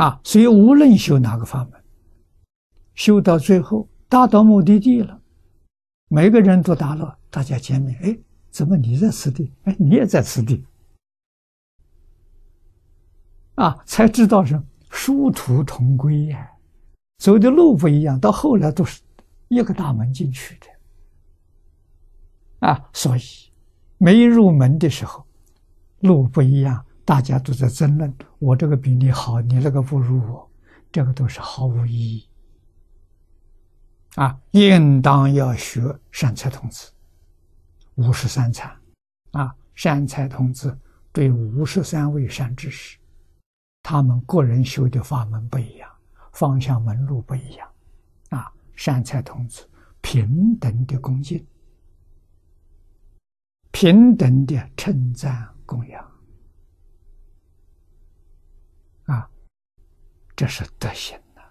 啊，所以无论修哪个法门，修到最后达到目的地了，每个人都达了，大家见面，哎，怎么你在此地？哎，你也在此地，啊，才知道是殊途同归呀，走的路不一样，到后来都是一个大门进去的，啊，所以没入门的时候，路不一样。大家都在争论，我这个比你好，你那个不如我，这个都是毫无意义。啊，应当要学善财童子，五十三参，啊，善财童子对五十三位善知识，他们个人修的法门不一样，方向门路不一样，啊，善财童子平等的恭敬，平等的称赞供养。这是德行呐，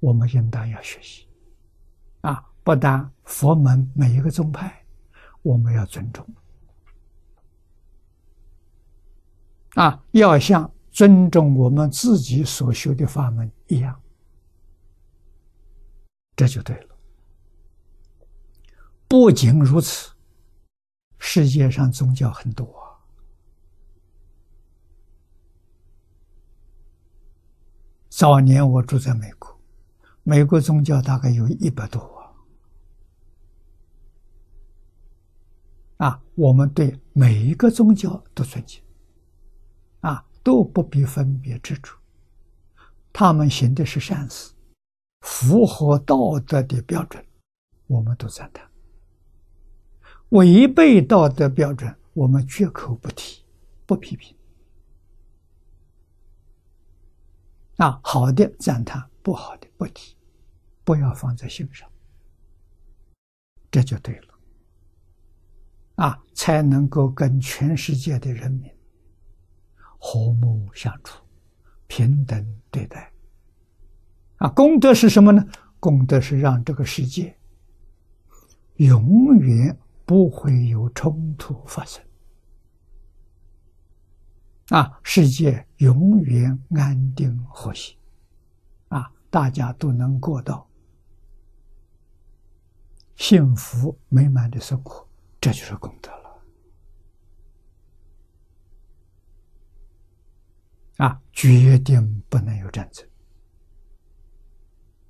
我们应当要学习啊！不但佛门每一个宗派，我们要尊重啊，要像尊重我们自己所修的法门一样，这就对了。不仅如此，世界上宗教很多。早年我住在美国，美国宗教大概有一百多啊，我们对每一个宗教都尊敬，啊，都不必分别执着，他们行的是善事，符合道德的标准，我们都赞叹；违背道德标准，我们绝口不提，不批评。啊，好的赞叹，不好的不提，不要放在心上，这就对了。啊，才能够跟全世界的人民和睦相处，平等对待。啊，功德是什么呢？功德是让这个世界永远不会有冲突发生。啊，世界永远安定和谐，啊，大家都能过到幸福美满的生活，这就是功德了。啊，决定不能有战争。